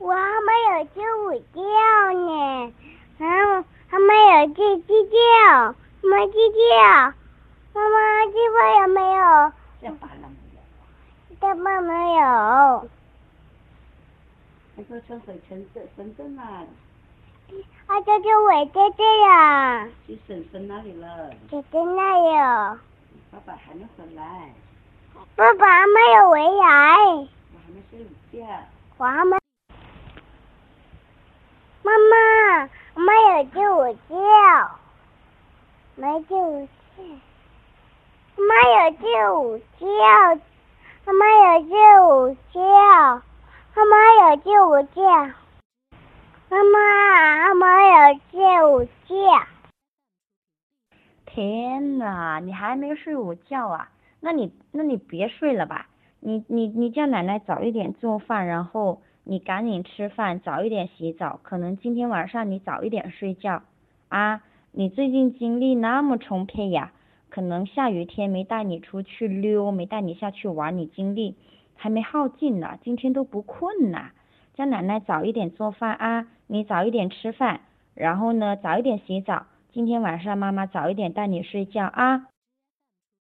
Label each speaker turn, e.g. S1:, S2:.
S1: 我还没有睡午觉呢，然后还没有睡睡觉，没睡觉。妈妈吃饭有没有？
S2: 吃饭了没有？
S1: 吃饭没有。
S2: 那个车回深圳，深圳了。
S1: 啊，这就我在这呀。
S2: 去婶婶那里了。
S1: 姐姐那里。
S2: 爸爸还没回来。
S1: 爸爸还没有回来。
S2: 我还没睡午觉。
S1: 我还没。妈妈，没有睡午觉。没睡午觉。没有睡午觉。没有睡午觉。没有睡午觉。妈妈，没有睡午觉。
S3: 天呐，你还没睡午觉啊？那你那你别睡了吧，你你你叫奶奶早一点做饭，然后你赶紧吃饭，早一点洗澡，可能今天晚上你早一点睡觉啊。你最近精力那么充沛呀，可能下雨天没带你出去溜，没带你下去玩，你精力还没耗尽呢，今天都不困呢。叫奶奶早一点做饭啊，你早一点吃饭，然后呢早一点洗澡。今天晚上妈妈早一点带你睡觉啊。